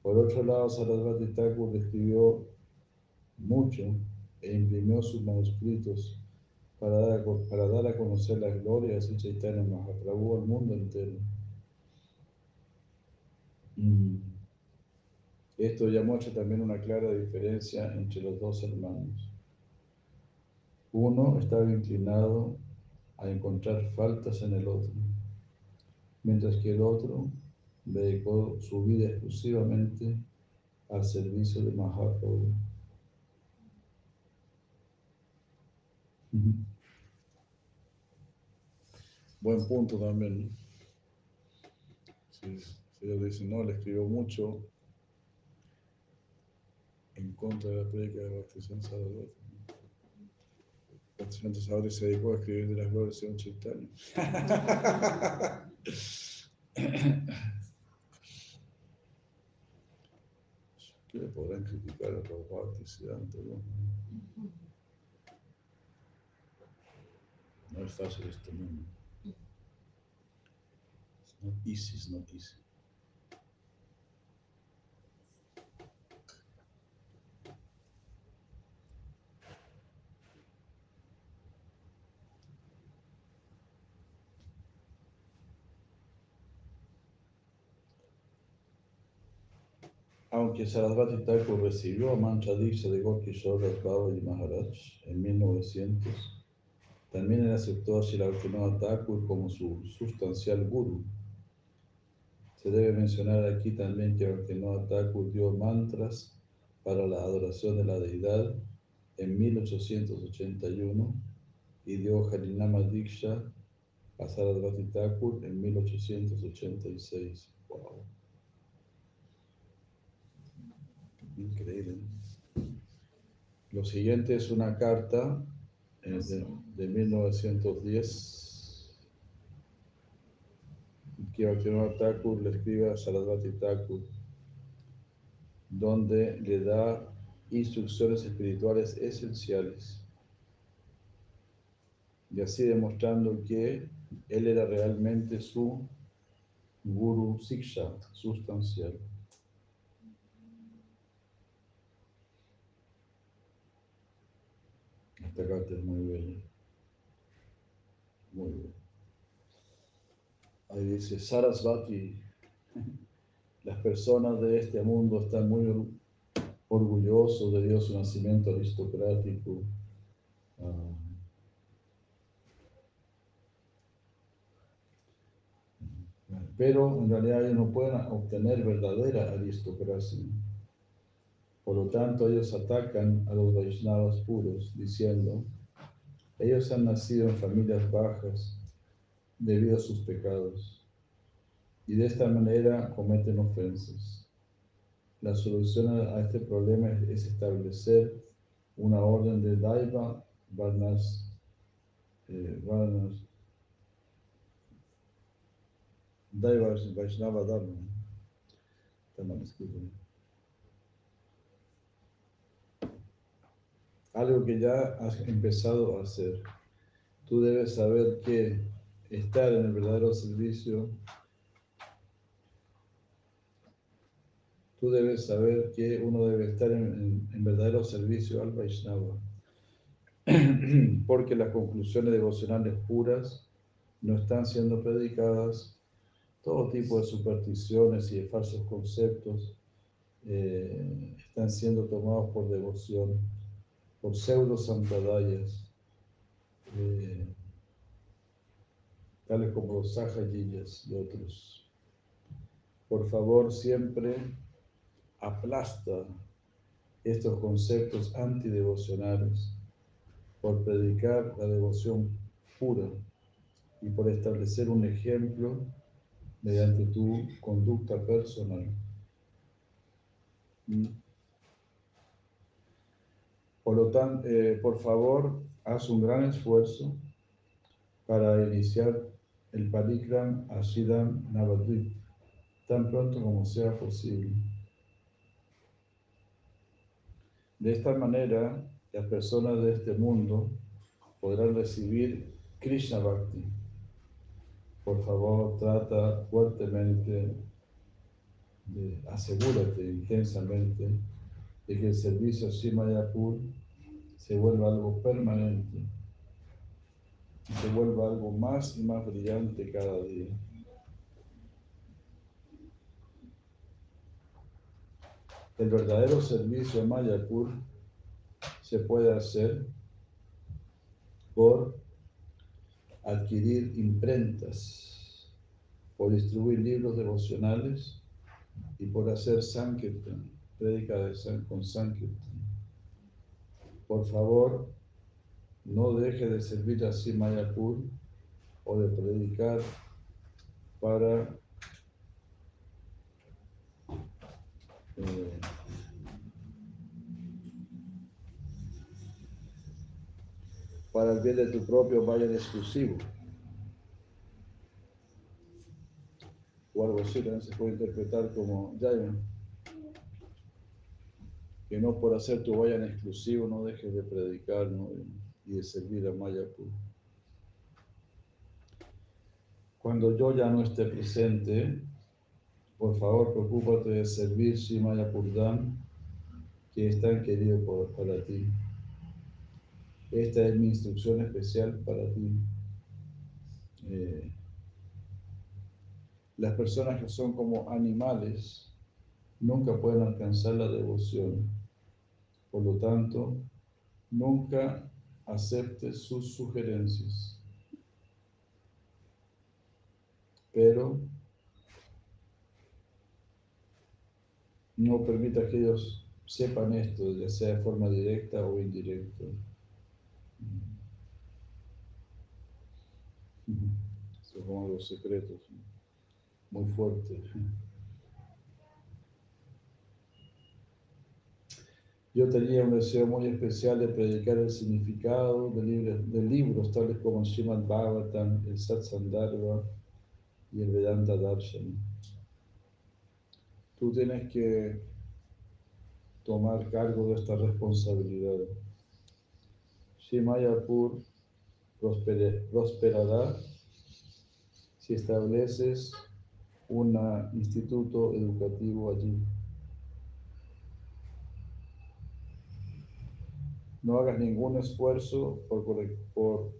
Por otro lado, Sarasvati Thakur escribió mucho e imprimió sus manuscritos para dar, a, para dar a conocer las glorias de Chaitanya Mahaprabhu al mundo entero. Mm. Esto ya muestra también una clara diferencia entre los dos hermanos. Uno estaba inclinado a encontrar faltas en el otro, mientras que el otro dedicó su vida exclusivamente al servicio de Mahaprabhu. Buen punto también. Si, si ellos dicen, no, le escribió mucho en contra de la predica de Bhaktisiddhanta Sarasvati. Bhaktisiddhanta Sarasvati se dedicó a escribir de las glorias de un Chaitanya. ¿Qué le podrán criticar a los Bhaktisiddhanta? No? no es fácil este mundo. It's not easy. Aunque Sarasvati Thakur recibió a Mancha Diksha de Gorky Shodas Babaji Maharaj en 1900, también él aceptó a Shilabhaktivinoda Thakur como su sustancial guru. Se debe mencionar aquí también que Bhaktivinoda Thakur dio mantras para la adoración de la deidad en 1881 y dio Harinama Diksha a Sarasvati Thakur en 1886. Wow. Increíble. Lo siguiente es una carta eh, de, de 1910 que Bhaktivinoda Thakur le escribe a Sarasvati Thakur, donde le da instrucciones espirituales esenciales y así demostrando que él era realmente su guru siksha sustancial. Esta carta es muy bella. Muy bella. Ahí dice Sarasvati, las personas de este mundo están muy or- orgullosos debido a su nacimiento aristocrático. Ah, pero en realidad ellos no pueden obtener verdadera aristocracia. Por lo tanto, ellos atacan a los Vaishnavas puros, diciendo, ellos han nacido en familias bajas debido a sus pecados, y de esta manera cometen ofensas. La solución a este problema es establecer una orden de Daiva Varnas, eh, Varnas Daiva Vaishnava Dharma. Está mal escrito. Algo que ya has empezado a hacer. Tú debes saber que estar en el verdadero servicio Tú debes saber que uno debe estar en, verdadero servicio al Vaishnava, porque las conclusiones devocionales puras no están siendo predicadas, todo tipo de supersticiones y de falsos conceptos eh, están siendo tomados por devoción, por pseudo sampradayas, eh, tales como los sahajiyas y otros. Por favor, siempre aplasta estos conceptos antidevocionales por predicar la devoción pura y por establecer un ejemplo mediante tu conducta personal. Mm. Por lo tanto, eh, por favor, haz un gran esfuerzo para iniciar el Parikram Ashidam Navadvip tan pronto como sea posible. De esta manera, las personas de este mundo podrán recibir Krishna Bhakti. Por favor, trata fuertemente, de, asegúrate intensamente de que el servicio a Shimayapur se vuelva algo permanente, se vuelva algo más y más brillante cada día. El verdadero servicio a Mayapur se puede hacer por adquirir imprentas, por distribuir libros devocionales y por hacer Sankirtan, prédica de con Sankirtan. Por favor, no deje de servir así Mayapur o de predicar para Eh, para el bien de tu propio vayan exclusivo. O algo así también se puede interpretar como Jayan. Que no por hacer tu vayan exclusivo no dejes de predicar y de servir a Mayapur. Cuando yo ya no esté presente, por favor, preocúpate de servir Shimaya Purdam, que es tan querido por, para ti. Esta es mi instrucción especial para ti. Eh, las personas que son como animales nunca pueden alcanzar la devoción. Por lo tanto, nunca aceptes sus sugerencias. Pero no permita que ellos sepan esto, ya sea de forma directa o indirecta. Son como los secretos, muy fuertes. Yo tenía un deseo muy especial de predicar el significado de libros, de libros tales como Srimad Bhagavatam, el Satsandharva y el Vedanta Darshan tú tienes que tomar cargo de esta responsabilidad. Shimayapur prosperará si estableces un instituto educativo allí. No hagas ningún esfuerzo por,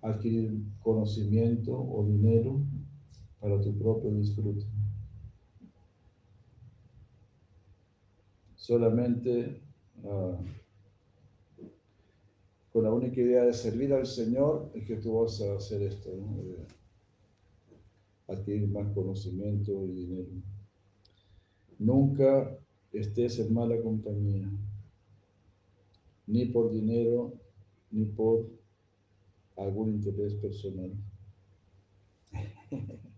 adquirir conocimiento o dinero para tu propio disfrute. solamente ah, con la única idea de servir al Señor es que tú vas a hacer esto. adquirir más conocimiento y dinero. Nunca estés en mala compañía, ni por dinero, ni por algún interés personal.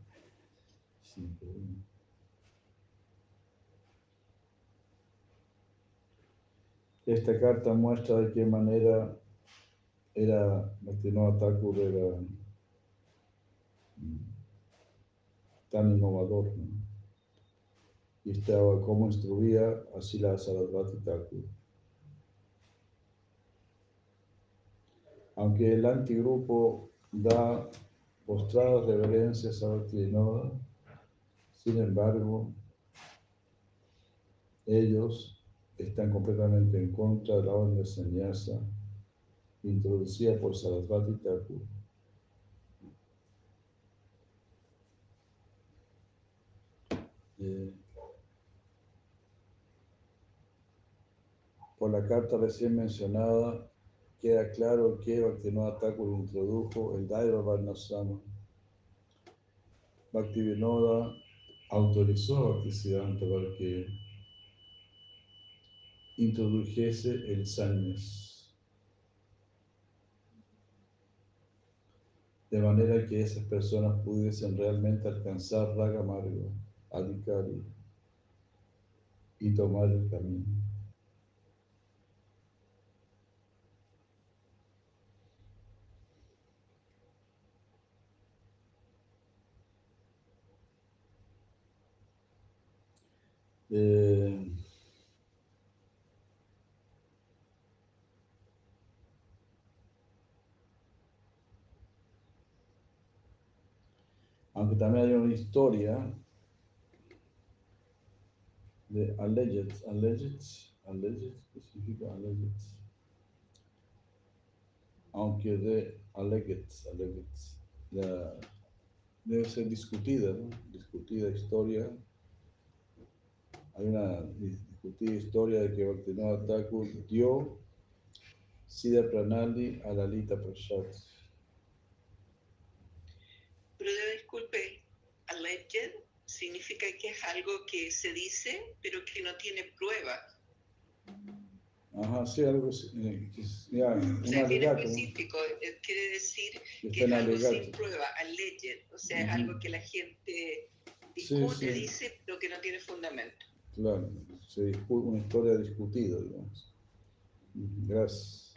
Esta carta muestra de qué manera era Bhaktivinoda Thakur era mm, tan innovador ¿no? y estaba cómo instruía a Sila Sarasvati Thakur. Aunque el antigrupo da postradas reverencias a Bhaktivinoda, sin embargo, ellos están completamente en contra de la orden de sannyasa introducida por Sarasvati Thakur. Eh, por la carta recién mencionada, queda claro que Bhaktivinoda Thakur introdujo el Daira Varnasrama. Bhaktivinoda autorizó a Bhaktisiddhanta para que introdujese el sannyas. De manera que esas personas pudiesen realmente alcanzar Raga Marga, Adhikari, y tomar el camino. Eh, aunque también hay una historia de alleged, alleged, alleged, ¿qué significa alleged? Aunque de alleged, alleged, debe ser discutida. Discutida historia. Hay una dis- discutida historia de que Bhaktivinoda Thakur dio Siddha Pranali a Lalita Prasad. Pero disculpe, alleged significa que es algo que se dice, pero que no tiene prueba. Ajá, sí, algo eh, es- ya, O sea, es alegato, ¿no? específico. eh, Quiere decir que es algo sin alegato. prueba, alleged. O sea, es Ujú. algo que la gente Sí, discute, sí. dice, pero que no tiene fundamento. Claro, se discu- una historia discutida, digamos. Gracias.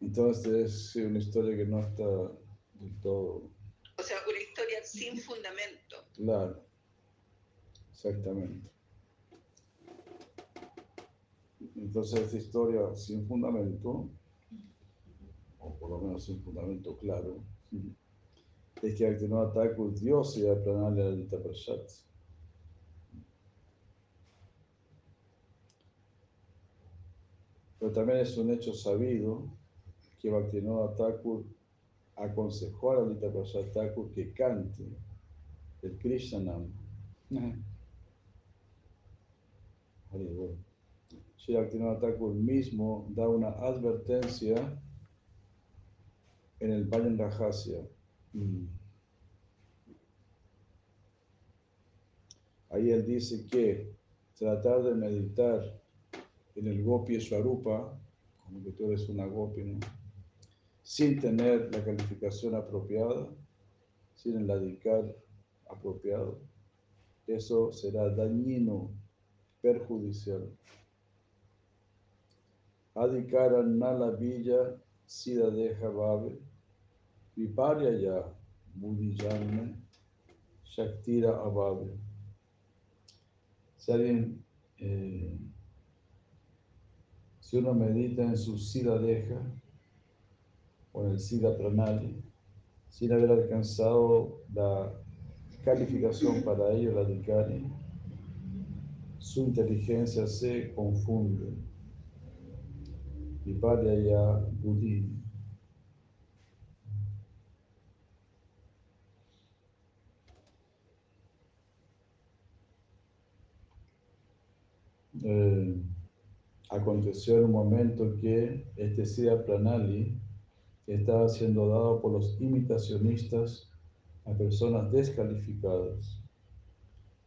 Entonces, es una historia que no está del todo O sea, una historia sin fundamento. clara. Exactamente. Entonces, esta historia sin fundamento, o por lo menos sin fundamento claro, es que Actinova Thakur dio se a planar a Lita Prasad. Pero también es un hecho sabido que Bhaktivinoda Thakur aconsejó a Lalita Prasad Thakur que cante el Krishnanam. Sri Bhaktivinoda Thakur mismo da una advertencia en el Vayan Rajasya. Mm. Ahí él dice que tratar de meditar en el Gopi Swarupa, como que tú eres una Gopi, ¿no? sin tener la calificación apropiada, sin el adicar apropiado, eso será dañino, perjudicial. Adhikara nala villa sida deja bhave, viparya ya shaktira abhave. Si eh, si uno medita en su sida deja, o en el sida pranali, sin haber alcanzado la calificación para ello, la adhikari, su inteligencia se confunde. Viparya ya buddhi. Eh, aconteció en un momento que este Siddha Pranali estaba siendo dado por los imitacionistas a personas descalificadas.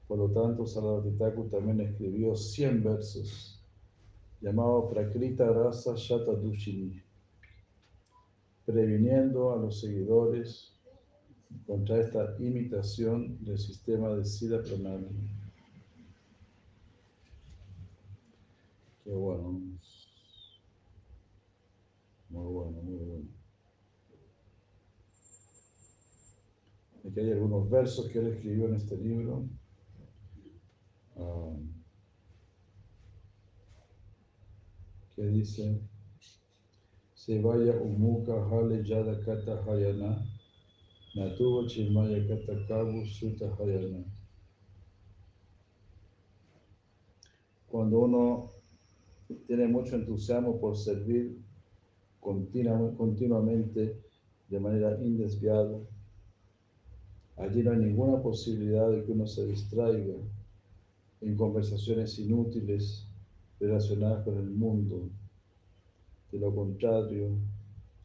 Por lo tanto, Sarvapitaku también escribió 100 versos llamado Prakrita Rasa Shatadushini, previniendo a los seguidores contra esta imitación del sistema de Sila Pranali. Qué bueno. Muy bueno, muy bueno. Aquí hay algunos versos que él escribió en este libro. Ah, que dice se vaya umuka hale yada kata hayana natuva chimaya kata kabu suta hayana cuando uno tiene mucho entusiasmo por servir continua- continuamente de manera indesviada allí no hay ninguna posibilidad de que uno se distraiga en conversaciones inútiles relacionadas con el mundo. De lo contrario,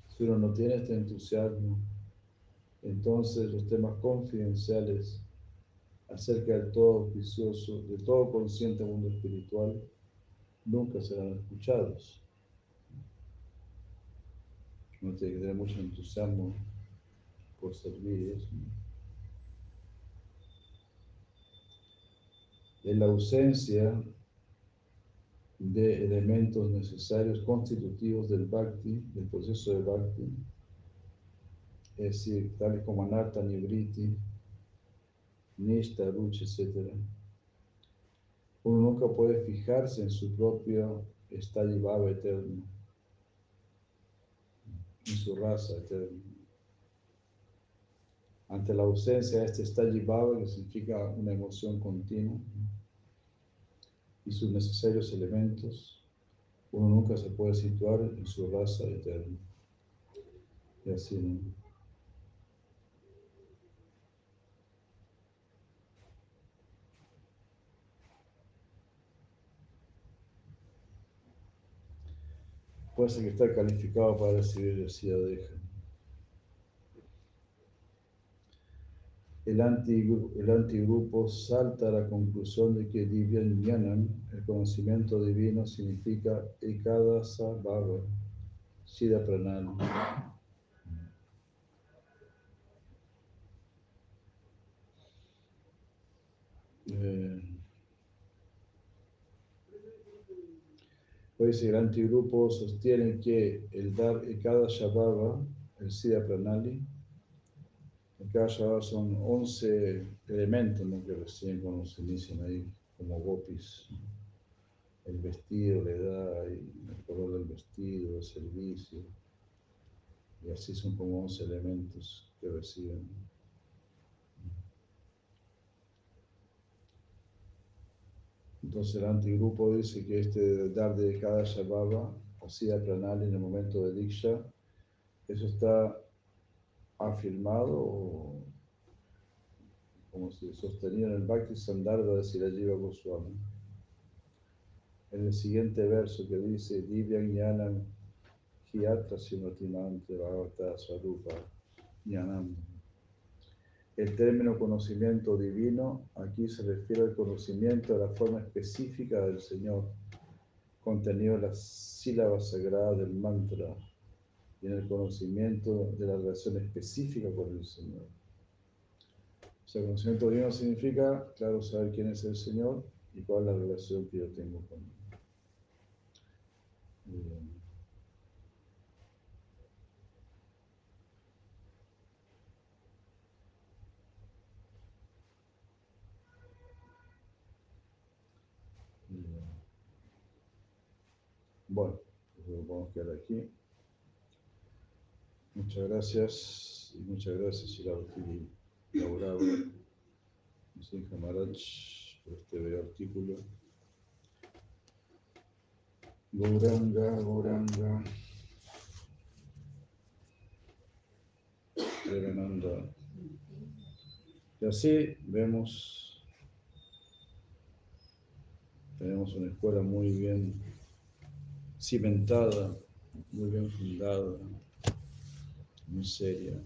si uno no tiene este entusiasmo, entonces los temas confidenciales acerca del todo auspicioso, del todo consciente mundo espiritual, nunca serán escuchados. Uno tiene que mucho entusiasmo por servir eso. En la ausencia de elementos necesarios constitutivos del bhakti, del proceso de bhakti, es decir, tales como anarta, nibriti, nishta, ruchi, etc. Uno nunca puede fijarse en su propio estado eterno, en su raza eterna. Ante la ausencia de este estado que significa una emoción continua, y sus necesarios elementos, uno nunca se puede situar en su raza eterna. Y así, ¿no? Ser que está calificado para recibir el Siddha el, antigru- el antigrupo salta a la conclusión de que Divya Jnanam, el conocimiento divino, significa Ekadasa Bhava, Siddha Pranal. Eh, pues el antigrupo sostiene que el dar Ekadasha Bhava, el Siddha Pranali, en cada Shabbat son 11 elementos que recién cuando se inician ahí como gopis. El vestido, la edad, y el color del vestido, el servicio. Y así son como 11 elementos que reciben. Entonces el antigrupo dice que este dar de cada Shabbat, o Siddha Pranali en el momento de Diksha, eso está afirmado como se sostenía en el Bhakti Sandarbha de Sirajiva Goswami. En el siguiente verso que dice Divyam Jnanam Hiyatra Sinotimante Bhavata Sarupa Jnanam. El término conocimiento divino aquí se refiere al conocimiento de la forma específica del Señor, contenido en las sílabas sagradas del mantra y en el conocimiento de la relación específica con el Señor. O sea, conocimiento divino significa, claro, saber quién es el Señor y cuál es la relación que yo tengo con Él. Bien. Bueno, pues lo a quedar aquí. Muchas gracias y muchas gracias, Shirauti Laurado, Sinja Maharaj, por este artículo. Gauranga, Verananda. Y así vemos, tenemos una escuela muy bien cimentada, muy bien fundada, muy seria.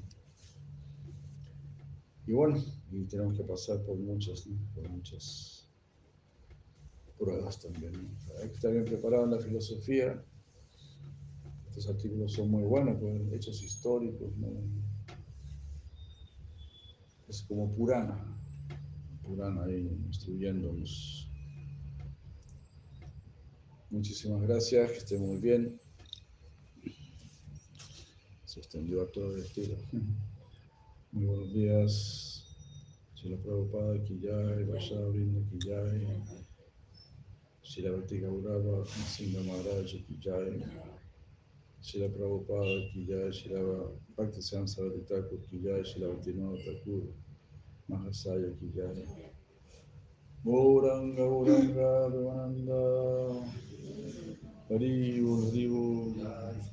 Y bueno, y tenemos que pasar por muchas, por muchas pruebas también. Hay que estar bien preparado en la filosofía. Estos artículos son muy buenos, pues, hechos históricos, ¿no? es como Purana, Purana ahí instruyéndonos. Muchísimas gracias, que estén muy bien. Se extendió a todo el estilo. Muy buenos días. Shila Prabhupada Kiyai, Vaishnavrinda Kiyai, Shila Bhakti Gaurava, Singha Maharaj Kiyai, Shila Prabhupada Kiyai, Shila Bhakti Sarasvati Thakur Kiyai, Shila Bhaktivinoda Thakur, Mahasaya Kiyai. Gauranga Gauranga Devananda Hari Hari